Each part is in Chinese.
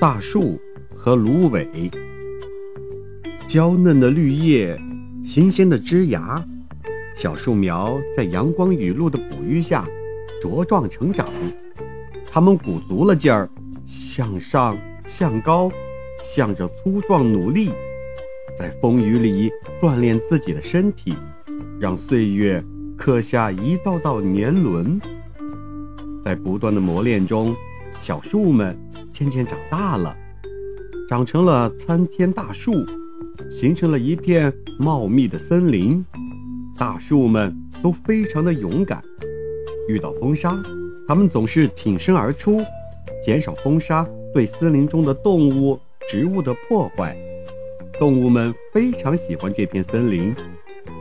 大树和芦苇。娇嫩的绿叶，新鲜的枝芽，小树苗在阳光雨露的哺育下茁壮成长。它们鼓足了劲儿，向上向高，向着粗壮努力，在风雨里锻炼自己的身体，让岁月刻下一道道年轮。在不断的磨练中，小树们渐渐长大了，长成了参天大树。形成了一片茂密的森林，大树们都非常的勇敢。遇到风沙，它们总是挺身而出，减少风沙对森林中的动物、植物的破坏。动物们非常喜欢这片森林，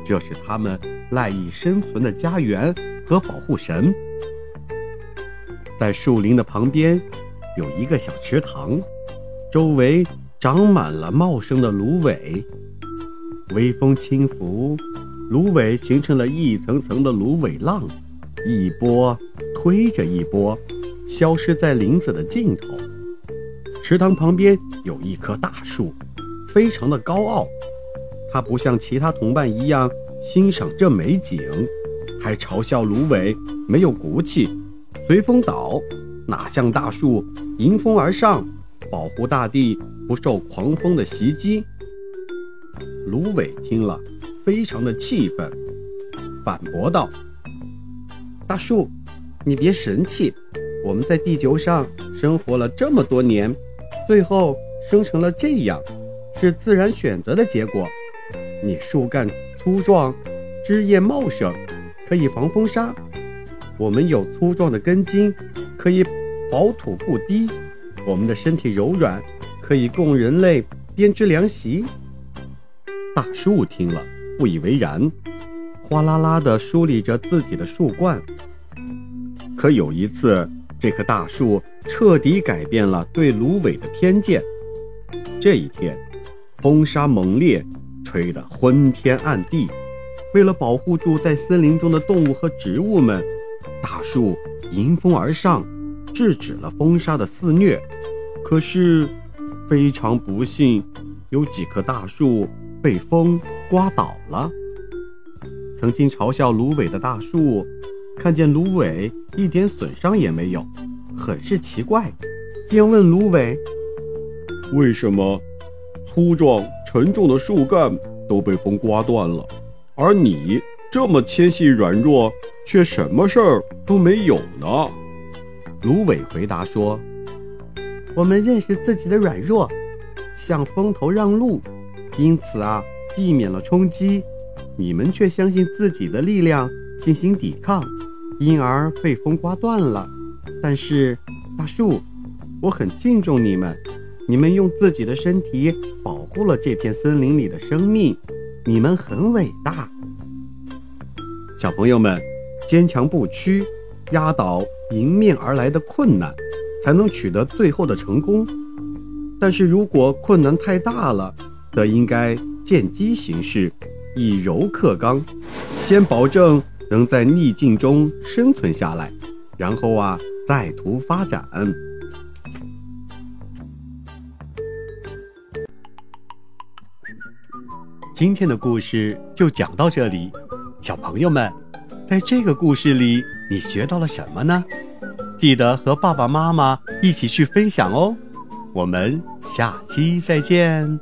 这是它们赖以生存的家园和保护神。在树林的旁边，有一个小池塘，周围。长满了茂盛的芦苇，微风轻拂，芦苇形成了一层层的芦苇浪，一波推着一波，消失在林子的尽头。池塘旁边有一棵大树，非常的高傲，它不像其他同伴一样欣赏这美景，还嘲笑芦苇没有骨气，随风倒，哪像大树迎风而上。保护大地不受狂风的袭击。芦苇听了，非常的气愤，反驳道：“大树，你别神气，我们在地球上生活了这么多年，最后生成了这样，是自然选择的结果。你树干粗壮，枝叶茂盛，可以防风沙；我们有粗壮的根茎，可以保土固堤。”我们的身体柔软，可以供人类编织凉席。大树听了不以为然，哗啦啦地梳理着自己的树冠。可有一次，这棵大树彻底改变了对芦苇的偏见。这一天，风沙猛烈，吹得昏天暗地。为了保护住在森林中的动物和植物们，大树迎风而上。制止了风沙的肆虐，可是非常不幸，有几棵大树被风刮倒了。曾经嘲笑芦苇的大树，看见芦苇一点损伤也没有，很是奇怪，便问芦苇：“为什么粗壮沉重的树干都被风刮断了，而你这么纤细软弱，却什么事儿都没有呢？”芦苇回答说：“我们认识自己的软弱，向风头让路，因此啊，避免了冲击。你们却相信自己的力量进行抵抗，因而被风刮断了。但是，大树，我很敬重你们，你们用自己的身体保护了这片森林里的生命，你们很伟大。小朋友们，坚强不屈。”压倒迎面而来的困难，才能取得最后的成功。但是如果困难太大了，则应该见机行事，以柔克刚，先保证能在逆境中生存下来，然后啊再图发展。今天的故事就讲到这里，小朋友们。在这个故事里，你学到了什么呢？记得和爸爸妈妈一起去分享哦。我们下期再见。